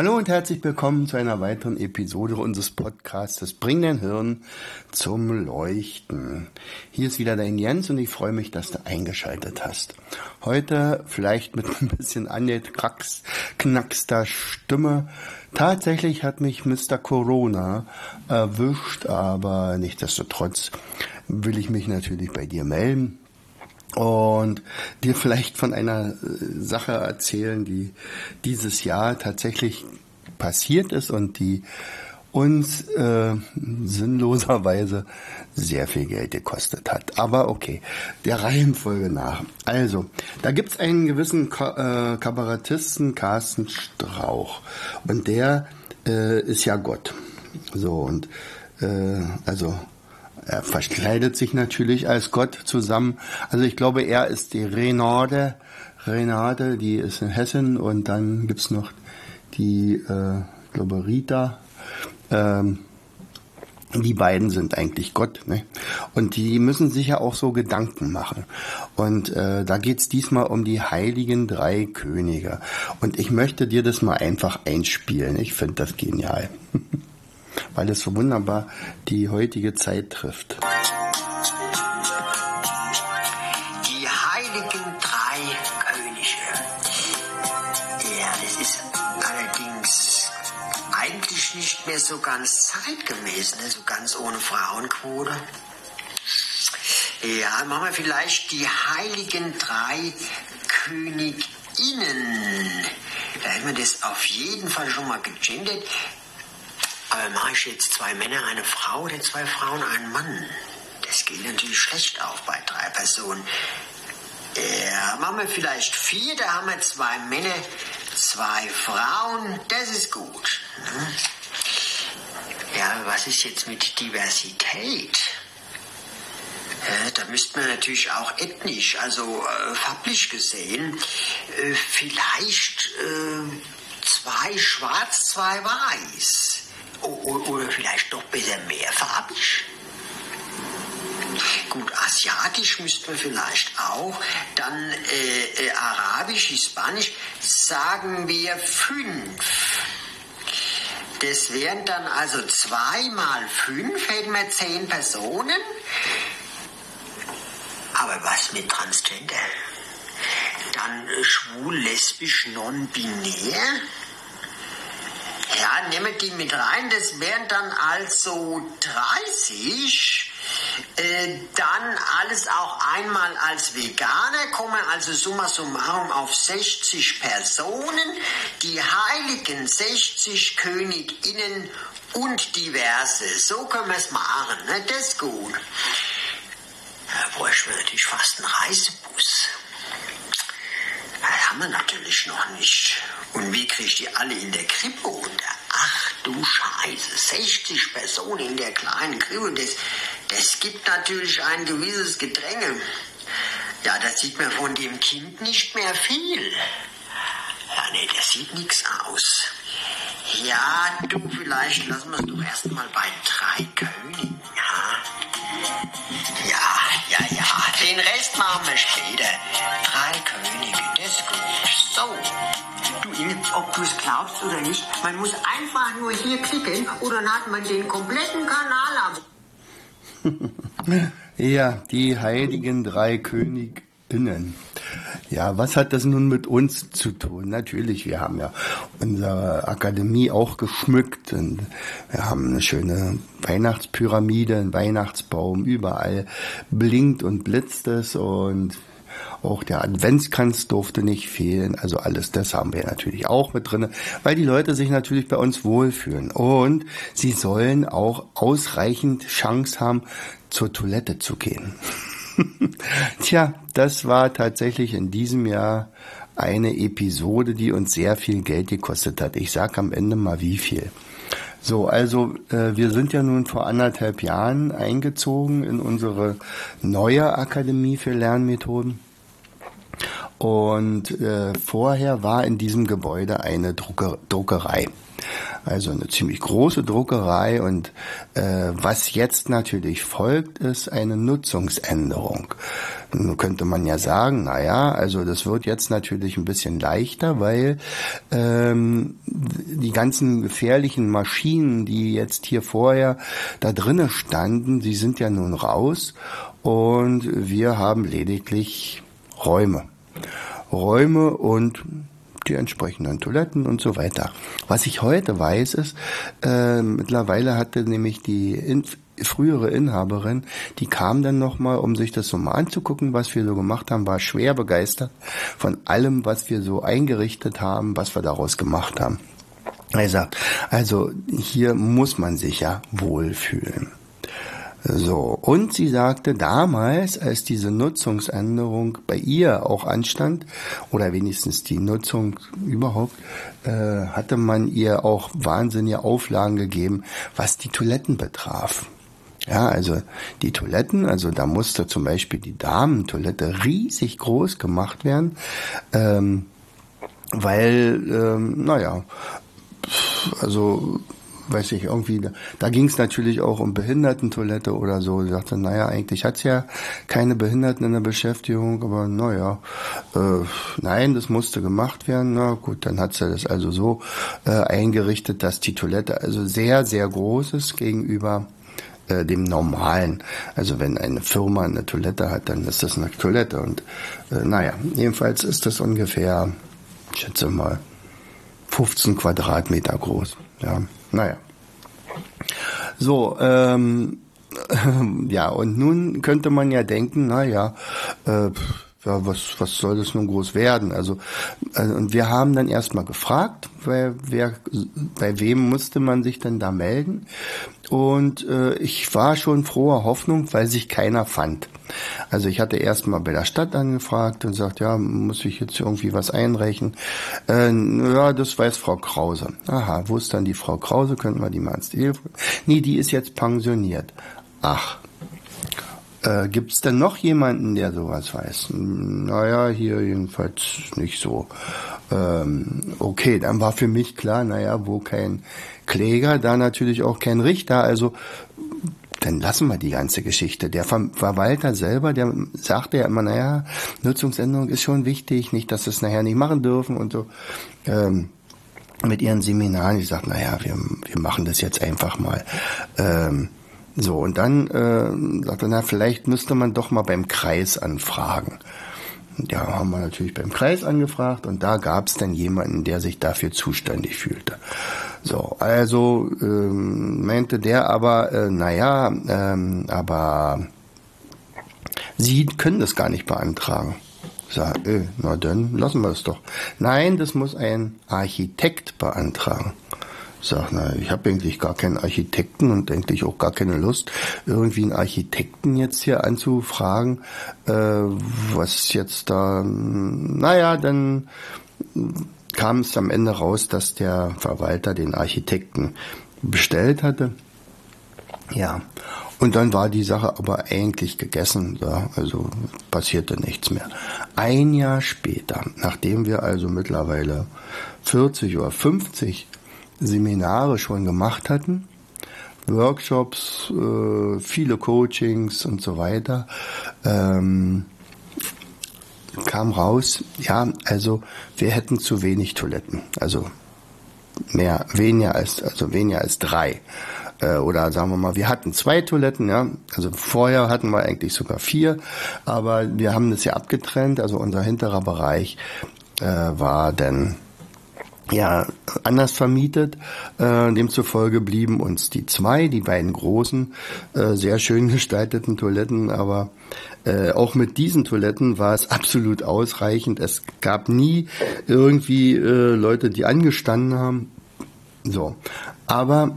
Hallo und herzlich willkommen zu einer weiteren Episode unseres Podcasts Bring dein Hirn zum Leuchten. Hier ist wieder dein Jens und ich freue mich, dass du eingeschaltet hast. Heute vielleicht mit ein bisschen angeknackster Stimme. Tatsächlich hat mich Mr. Corona erwischt, aber nichtsdestotrotz will ich mich natürlich bei dir melden und dir vielleicht von einer äh, Sache erzählen, die dieses Jahr tatsächlich passiert ist und die uns äh, sinnloserweise sehr viel Geld gekostet hat. Aber okay, der Reihenfolge nach. Also, da gibt's einen gewissen Ka äh, Kabarettisten, Carsten Strauch. Und der äh, ist ja Gott. So, und äh, also er verkleidet sich natürlich als Gott zusammen. Also ich glaube, er ist die Renate. Renate, die ist in Hessen und dann gibt's noch die, äh, ich glaube, Rita. Ähm, die beiden sind eigentlich Gott, ne? Und die müssen sich ja auch so Gedanken machen. Und äh, da geht's diesmal um die heiligen drei Könige. Und ich möchte dir das mal einfach einspielen. Ich finde das genial. weil es so wunderbar die heutige Zeit trifft. Die heiligen drei Könige. Ja, das ist allerdings eigentlich nicht mehr so ganz zeitgemäß, ne? so ganz ohne Frauenquote. Ja, machen wir vielleicht die heiligen drei Königinnen. Da hätten wir das auf jeden Fall schon mal gegendert. Aber mache ich jetzt zwei Männer, eine Frau oder zwei Frauen, einen Mann? Das geht natürlich schlecht auf bei drei Personen. Ja, machen wir vielleicht vier, da haben wir zwei Männer, zwei Frauen, das ist gut. Ne? Ja, was ist jetzt mit Diversität? Ja, da müsste man natürlich auch ethnisch, also äh, farblich gesehen, äh, vielleicht äh, zwei schwarz, zwei weiß. Oder vielleicht doch besser mehrfarbig? Gut, asiatisch müssten wir vielleicht auch. Dann äh, äh, arabisch, hispanisch, sagen wir fünf. Das wären dann also zwei mal fünf, hätten wir zehn Personen. Aber was mit Transgender? Dann äh, schwul, lesbisch, non-binär. Ja, nehmen die mit rein. Das wären dann also 30. Äh, dann alles auch einmal als Veganer, kommen also summa summarum auf 60 Personen. Die heiligen 60 Königinnen und diverse. So können wir es machen. Ne? Das ist gut. Da bräuchten wir natürlich fast einen Reisebus. Das haben wir natürlich noch nicht. Und wie kriege ich die alle in der Krippe unter? Ach du Scheiße, 60 Personen in der kleinen Krippe, das, das gibt natürlich ein gewisses Gedränge. Ja, das sieht man von dem Kind nicht mehr viel. Ja, nee, das sieht nichts aus. Ja, du, vielleicht lassen wir es doch erstmal bei drei Königen? Ja, ja, ja, den Rest machen wir später. Ob du es glaubst oder nicht, man muss einfach nur hier klicken und dann hat man den kompletten Kanal ab. ja, die heiligen drei Königinnen. Ja, was hat das nun mit uns zu tun? Natürlich, wir haben ja unsere Akademie auch geschmückt und wir haben eine schöne Weihnachtspyramide, einen Weihnachtsbaum, überall blinkt und blitzt es und auch der Adventskranz durfte nicht fehlen. Also alles das haben wir natürlich auch mit drinne, weil die Leute sich natürlich bei uns wohlfühlen. Und sie sollen auch ausreichend Chance haben, zur Toilette zu gehen. Tja, das war tatsächlich in diesem Jahr eine Episode, die uns sehr viel Geld gekostet hat. Ich sag am Ende mal wie viel. So, also äh, wir sind ja nun vor anderthalb Jahren eingezogen in unsere neue Akademie für Lernmethoden. Und äh, vorher war in diesem Gebäude eine Drucker Druckerei. Also eine ziemlich große Druckerei und äh, was jetzt natürlich folgt, ist eine Nutzungsänderung. Nun könnte man ja sagen, na ja, also das wird jetzt natürlich ein bisschen leichter, weil ähm, die ganzen gefährlichen Maschinen, die jetzt hier vorher da drinnen standen, die sind ja nun raus und wir haben lediglich Räume. Räume und die entsprechenden Toiletten und so weiter. Was ich heute weiß ist, äh, mittlerweile hatte nämlich die in, frühere Inhaberin, die kam dann nochmal, um sich das so mal anzugucken, was wir so gemacht haben, war schwer begeistert von allem, was wir so eingerichtet haben, was wir daraus gemacht haben. Er sagt, also hier muss man sich ja wohlfühlen. So, und sie sagte damals, als diese Nutzungsänderung bei ihr auch anstand, oder wenigstens die Nutzung überhaupt, äh, hatte man ihr auch wahnsinnige Auflagen gegeben, was die Toiletten betraf. Ja, also die Toiletten, also da musste zum Beispiel die Damentoilette riesig groß gemacht werden, ähm, weil, ähm, naja, also weiß ich, irgendwie, da, ging es natürlich auch um Behindertentoilette oder so. Sie sagte, naja, eigentlich hat's ja keine Behinderten in der Beschäftigung, aber naja, äh, nein, das musste gemacht werden. Na gut, dann hat sie das also so äh, eingerichtet, dass die Toilette also sehr, sehr groß ist gegenüber äh, dem normalen. Also wenn eine Firma eine Toilette hat, dann ist das eine Toilette. Und äh, naja, jedenfalls ist das ungefähr, ich schätze mal, 15 Quadratmeter groß. Ja, naja. So, ähm, ja, und nun könnte man ja denken, naja, äh, ja, was, was soll das nun groß werden? Also, also und wir haben dann erstmal gefragt, wer, wer, bei wem musste man sich denn da melden? Und äh, ich war schon froher Hoffnung, weil sich keiner fand. Also ich hatte erstmal bei der Stadt angefragt und sagt, ja, muss ich jetzt irgendwie was einreichen? Äh, ja, das weiß Frau Krause. Aha, wo ist dann die Frau Krause? Könnten wir die mal ins Telefon? Nee, die ist jetzt pensioniert. Ach, äh, Gibt es denn noch jemanden, der sowas weiß? Naja, hier jedenfalls nicht so. Ähm, okay, dann war für mich klar, naja, wo kein Kläger, da natürlich auch kein Richter. Also dann lassen wir die ganze Geschichte. Der Verwalter selber, der sagte ja immer, naja, Nutzungsänderung ist schon wichtig, nicht, dass wir es nachher nicht machen dürfen und so. Ähm, mit ihren Seminaren, ich sagte, naja, wir, wir machen das jetzt einfach mal. Ähm, so, und dann äh, sagte er, na, vielleicht müsste man doch mal beim Kreis anfragen. Ja, haben wir natürlich beim Kreis angefragt und da gab es dann jemanden, der sich dafür zuständig fühlte. So, also ähm, meinte der aber, äh, naja, ähm, aber Sie können das gar nicht beantragen. Sag, äh, na dann lassen wir es doch. Nein, das muss ein Architekt beantragen. Sag, na, ich habe eigentlich gar keinen Architekten und eigentlich auch gar keine Lust, irgendwie einen Architekten jetzt hier anzufragen, äh, was jetzt da, naja, dann kam es am Ende raus, dass der Verwalter den Architekten bestellt hatte. Ja, und dann war die Sache aber eigentlich gegessen, ja, also passierte nichts mehr. Ein Jahr später, nachdem wir also mittlerweile 40 oder 50 Seminare schon gemacht hatten, Workshops, äh, viele Coachings und so weiter, ähm, kam raus, ja, also wir hätten zu wenig Toiletten, also mehr, weniger als, also weniger als drei. Äh, oder sagen wir mal, wir hatten zwei Toiletten, ja, also vorher hatten wir eigentlich sogar vier, aber wir haben das ja abgetrennt, also unser hinterer Bereich äh, war dann ja anders vermietet. Äh, demzufolge blieben uns die zwei, die beiden großen, äh, sehr schön gestalteten Toiletten, aber äh, auch mit diesen Toiletten war es absolut ausreichend. Es gab nie irgendwie äh, Leute, die angestanden haben. So, aber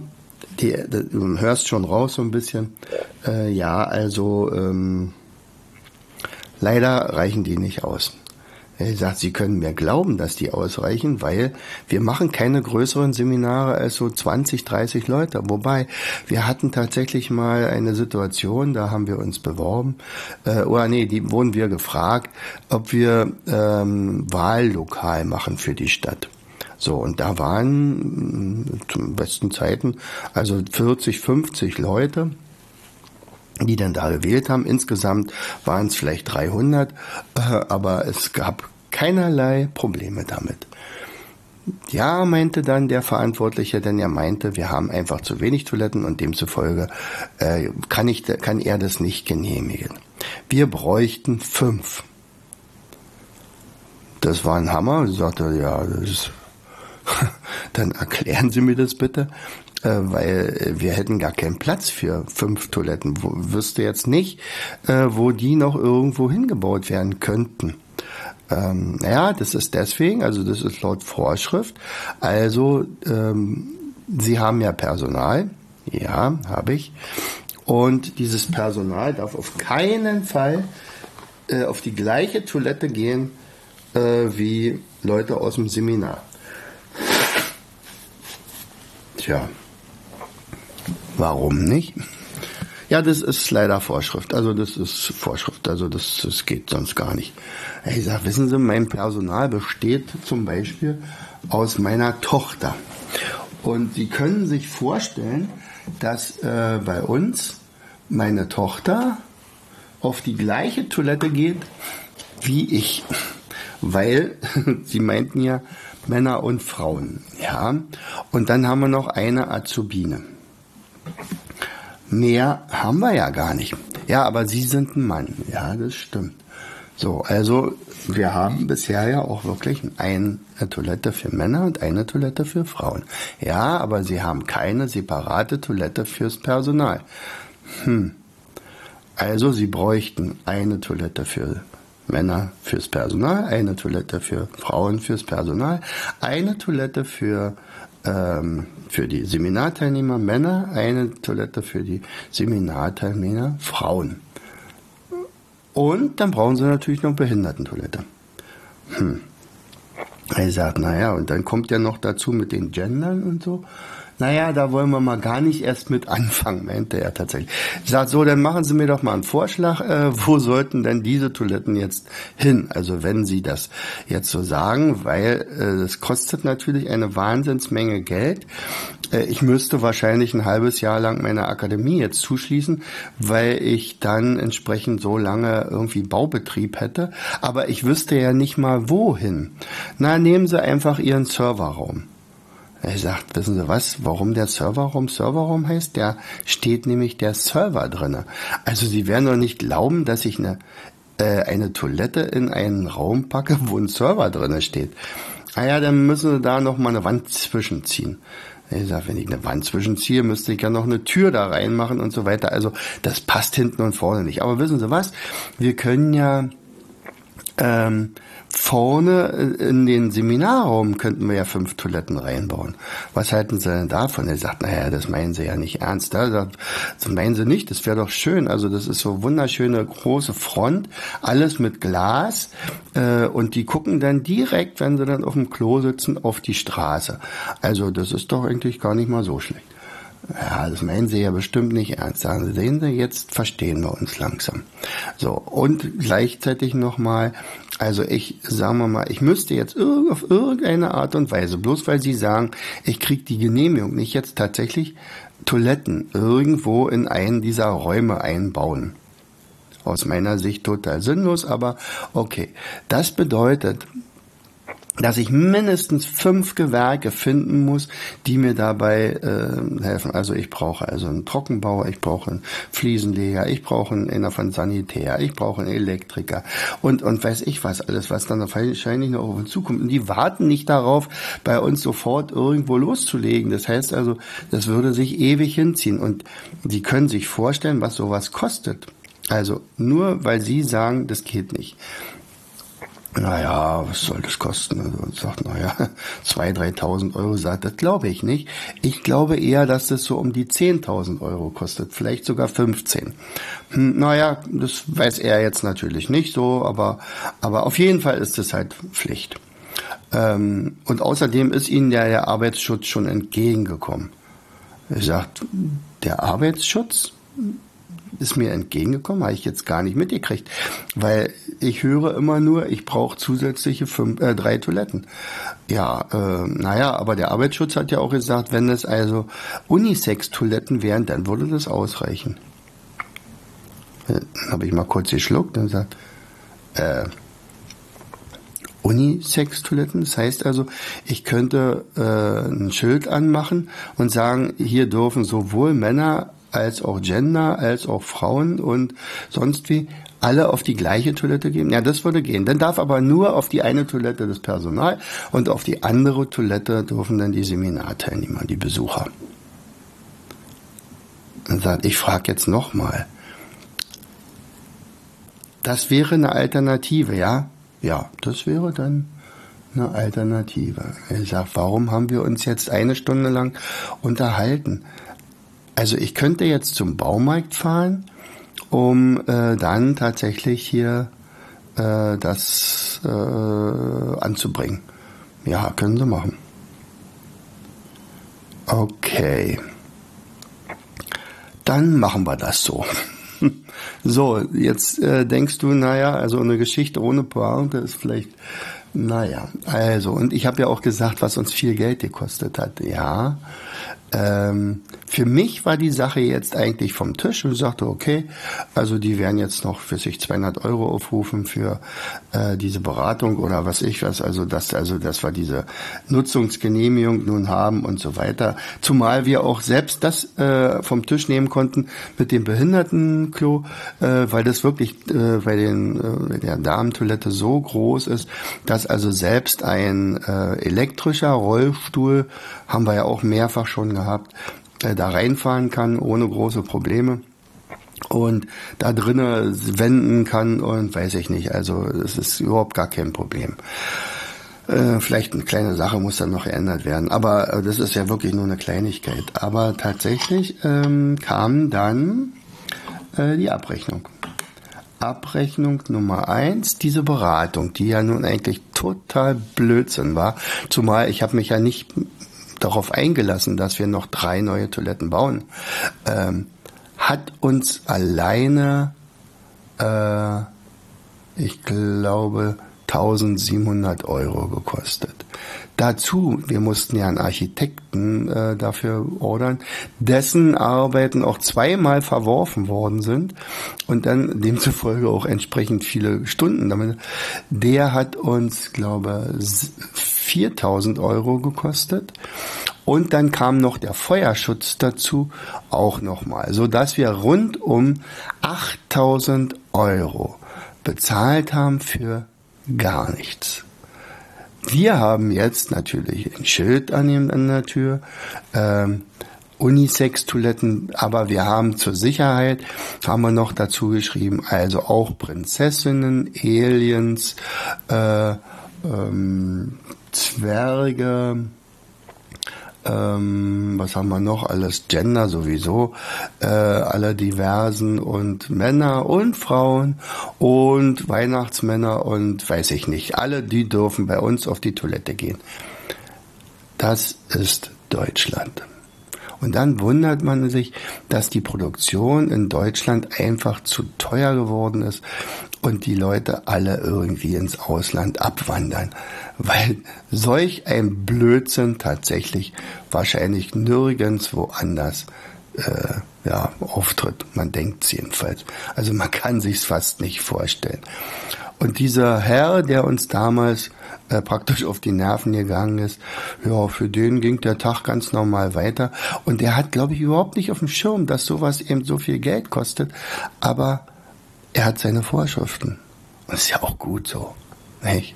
die, du hörst schon raus so ein bisschen. Äh, ja, also ähm, Leider reichen die nicht aus. Er sagt, Sie können mir glauben, dass die ausreichen, weil wir machen keine größeren Seminare als so 20, 30 Leute. Wobei, wir hatten tatsächlich mal eine Situation, da haben wir uns beworben, äh, oder nee, die wurden wir gefragt, ob wir ähm, Wahllokal machen für die Stadt. So, und da waren mm, zum besten Zeiten also 40, 50 Leute die dann da gewählt haben. Insgesamt waren es vielleicht 300, äh, aber es gab keinerlei Probleme damit. Ja, meinte dann der Verantwortliche, denn er meinte, wir haben einfach zu wenig Toiletten und demzufolge äh, kann, ich, kann er das nicht genehmigen. Wir bräuchten fünf. Das war ein Hammer. Ich sagte, ja, das ist dann erklären Sie mir das bitte, weil wir hätten gar keinen Platz für fünf Toiletten. Wo, wüsste jetzt nicht, äh, wo die noch irgendwo hingebaut werden könnten. Ähm, ja, das ist deswegen, also das ist laut Vorschrift. Also ähm, Sie haben ja Personal, ja, habe ich. Und dieses Personal darf auf keinen Fall äh, auf die gleiche Toilette gehen äh, wie Leute aus dem Seminar. Tja, warum nicht? Ja, das ist leider Vorschrift. Also das ist Vorschrift. Also das, das geht sonst gar nicht. Ich sag, wissen Sie, mein Personal besteht zum Beispiel aus meiner Tochter. Und Sie können sich vorstellen, dass äh, bei uns meine Tochter auf die gleiche Toilette geht wie ich. Weil Sie meinten ja Männer und Frauen. Ja. Und dann haben wir noch eine Azubine. Mehr haben wir ja gar nicht. Ja, aber Sie sind ein Mann. Ja, das stimmt. So, also wir haben bisher ja auch wirklich eine Toilette für Männer und eine Toilette für Frauen. Ja, aber Sie haben keine separate Toilette fürs Personal. Hm. Also Sie bräuchten eine Toilette für Männer fürs Personal, eine Toilette für Frauen fürs Personal, eine Toilette für ähm, für die Seminarteilnehmer Männer, eine Toilette für die Seminarteilnehmer Frauen. Und dann brauchen sie natürlich noch Behindertentoilette. Hm. Er sagt, naja, und dann kommt ja noch dazu mit den Gendern und so. Naja, da wollen wir mal gar nicht erst mit anfangen, meinte er tatsächlich. Ich sag so, dann machen Sie mir doch mal einen Vorschlag, äh, wo sollten denn diese Toiletten jetzt hin? Also wenn Sie das jetzt so sagen, weil es äh, kostet natürlich eine Wahnsinnsmenge Geld. Äh, ich müsste wahrscheinlich ein halbes Jahr lang meine Akademie jetzt zuschließen, weil ich dann entsprechend so lange irgendwie Baubetrieb hätte. Aber ich wüsste ja nicht mal wohin. Na, nehmen Sie einfach Ihren Serverraum. Er sagt, wissen Sie was, warum der Serverraum Serverraum heißt? Der steht nämlich der Server drinne. Also Sie werden doch nicht glauben, dass ich eine, äh, eine Toilette in einen Raum packe, wo ein Server drinne steht. Ah ja, dann müssen Sie da noch mal eine Wand zwischenziehen. Ich sage, wenn ich eine Wand zwischenziehe, müsste ich ja noch eine Tür da reinmachen und so weiter. Also das passt hinten und vorne nicht. Aber wissen Sie was? Wir können ja ähm, vorne äh, in den Seminarraum könnten wir ja fünf Toiletten reinbauen. Was halten Sie denn davon? Er sagt, naja, das meinen Sie ja nicht ernst. Das meinen Sie nicht, das wäre doch schön. Also das ist so wunderschöne große Front, alles mit Glas äh, und die gucken dann direkt, wenn sie dann auf dem Klo sitzen, auf die Straße. Also das ist doch eigentlich gar nicht mal so schlecht. Ja, das meinen Sie ja bestimmt nicht ernst. Sagen Sie, sehen Sie, jetzt verstehen wir uns langsam. So, und gleichzeitig nochmal, also ich, sagen wir mal, ich müsste jetzt auf irgendeine Art und Weise, bloß weil Sie sagen, ich kriege die Genehmigung nicht jetzt tatsächlich Toiletten irgendwo in einen dieser Räume einbauen. Aus meiner Sicht total sinnlos, aber okay. Das bedeutet, dass ich mindestens fünf Gewerke finden muss, die mir dabei äh, helfen. Also ich brauche also einen Trockenbauer, ich brauche einen Fliesenleger, ich brauche einen von Sanitär, ich brauche einen Elektriker und und weiß ich was alles, was dann wahrscheinlich noch auf uns zukommt. Und die warten nicht darauf, bei uns sofort irgendwo loszulegen. Das heißt also, das würde sich ewig hinziehen und die können sich vorstellen, was sowas kostet. Also nur weil sie sagen, das geht nicht naja, was soll das kosten? Also und sagt, naja, 2.000, 3.000 Euro, sagt, das glaube ich nicht. Ich glaube eher, dass das so um die 10.000 Euro kostet, vielleicht sogar 15. Hm, naja, das weiß er jetzt natürlich nicht so, aber, aber auf jeden Fall ist es halt Pflicht. Ähm, und außerdem ist ihnen ja der Arbeitsschutz schon entgegengekommen. Er sagt, der Arbeitsschutz ist mir entgegengekommen, habe ich jetzt gar nicht mitgekriegt, weil ich höre immer nur, ich brauche zusätzliche fünf, äh, drei Toiletten. Ja, äh, naja, aber der Arbeitsschutz hat ja auch gesagt, wenn es also Unisex-Toiletten wären, dann würde das ausreichen. Dann habe ich mal kurz geschluckt und gesagt, äh, Unisex-Toiletten. Das heißt also, ich könnte äh, ein Schild anmachen und sagen, hier dürfen sowohl Männer als auch Gender, als auch Frauen und sonst wie alle auf die gleiche Toilette gehen? Ja, das würde gehen. Dann darf aber nur auf die eine Toilette das Personal und auf die andere Toilette dürfen dann die Seminarteilnehmer, die Besucher. Und sagt, ich frage jetzt nochmal. Das wäre eine Alternative, ja? Ja, das wäre dann eine Alternative. Er sagt, warum haben wir uns jetzt eine Stunde lang unterhalten? Also ich könnte jetzt zum Baumarkt fahren, um äh, dann tatsächlich hier äh, das äh, anzubringen. Ja, können Sie machen. Okay. Dann machen wir das so. So, jetzt äh, denkst du, naja, also eine Geschichte ohne Pointe ist vielleicht, naja, also, und ich habe ja auch gesagt, was uns viel Geld gekostet hat. Ja, ähm, für mich war die Sache jetzt eigentlich vom Tisch und sagte, okay, also die werden jetzt noch für sich 200 Euro aufrufen für äh, diese Beratung oder was ich was, also das, also das war diese Nutzungsgenehmigung nun haben und so weiter. Zumal wir auch selbst das äh, vom Tisch nehmen konnten mit dem Behindertenklo, äh, weil das wirklich äh, bei den äh, der Damentoilette so groß ist, dass also selbst ein äh, elektrischer Rollstuhl haben wir ja auch mehrfach schon gehabt, äh, da reinfahren kann ohne große Probleme und da drinnen wenden kann und weiß ich nicht. Also es ist überhaupt gar kein Problem. Äh, vielleicht eine kleine Sache muss dann noch geändert werden, aber äh, das ist ja wirklich nur eine Kleinigkeit. Aber tatsächlich ähm, kam dann äh, die Abrechnung. Abrechnung Nummer eins, diese Beratung, die ja nun eigentlich total Blödsinn war, zumal ich habe mich ja nicht darauf eingelassen, dass wir noch drei neue Toiletten bauen, ähm, hat uns alleine, äh, ich glaube, 1700 Euro gekostet. Dazu, wir mussten ja einen Architekten äh, dafür ordern, dessen Arbeiten auch zweimal verworfen worden sind und dann demzufolge auch entsprechend viele Stunden damit. Der hat uns, glaube 4000 Euro gekostet. Und dann kam noch der Feuerschutz dazu, auch nochmal, so dass wir rund um 8000 Euro bezahlt haben für gar nichts. Wir haben jetzt natürlich ein Schild an, der Tür, ähm, Unisex-Toiletten, aber wir haben zur Sicherheit, haben wir noch dazu geschrieben, also auch Prinzessinnen, Aliens, äh, ähm, Zwerge, ähm, was haben wir noch alles? Gender sowieso, äh, alle diversen und Männer und Frauen und Weihnachtsmänner und weiß ich nicht. Alle, die dürfen bei uns auf die Toilette gehen. Das ist Deutschland. Und dann wundert man sich, dass die Produktion in Deutschland einfach zu teuer geworden ist und die Leute alle irgendwie ins Ausland abwandern, weil solch ein Blödsinn tatsächlich wahrscheinlich nirgends woanders äh, ja, auftritt. Man denkt es jedenfalls. Also man kann sich's fast nicht vorstellen. Und dieser Herr, der uns damals äh, praktisch auf die Nerven gegangen ist, ja, für den ging der Tag ganz normal weiter. Und der hat, glaube ich, überhaupt nicht auf dem Schirm, dass sowas eben so viel Geld kostet. Aber er hat seine Vorschriften. Und ist ja auch gut so. Nicht?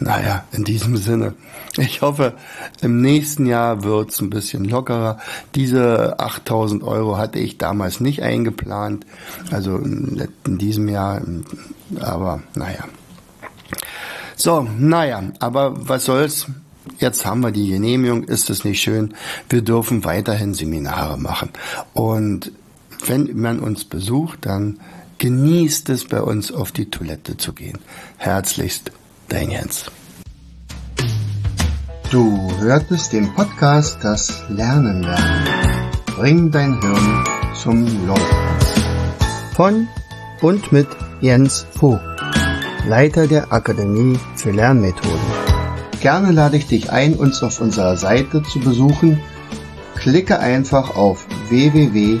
Naja, in diesem Sinne. Ich hoffe, im nächsten Jahr wird's ein bisschen lockerer. Diese 8000 Euro hatte ich damals nicht eingeplant. Also in diesem Jahr. Aber naja. So, naja, aber was soll's? Jetzt haben wir die Genehmigung, ist es nicht schön? Wir dürfen weiterhin Seminare machen. Und wenn man uns besucht, dann genießt es bei uns auf die Toilette zu gehen. Herzlichst, dein Jens. Du hörtest den Podcast Das Lernen lernen. Bring dein Hirn zum Leuchten. Von und mit Jens Vogt, Leiter der Akademie für Lernmethoden. Gerne lade ich dich ein, uns auf unserer Seite zu besuchen. Klicke einfach auf www.afl-jv.de.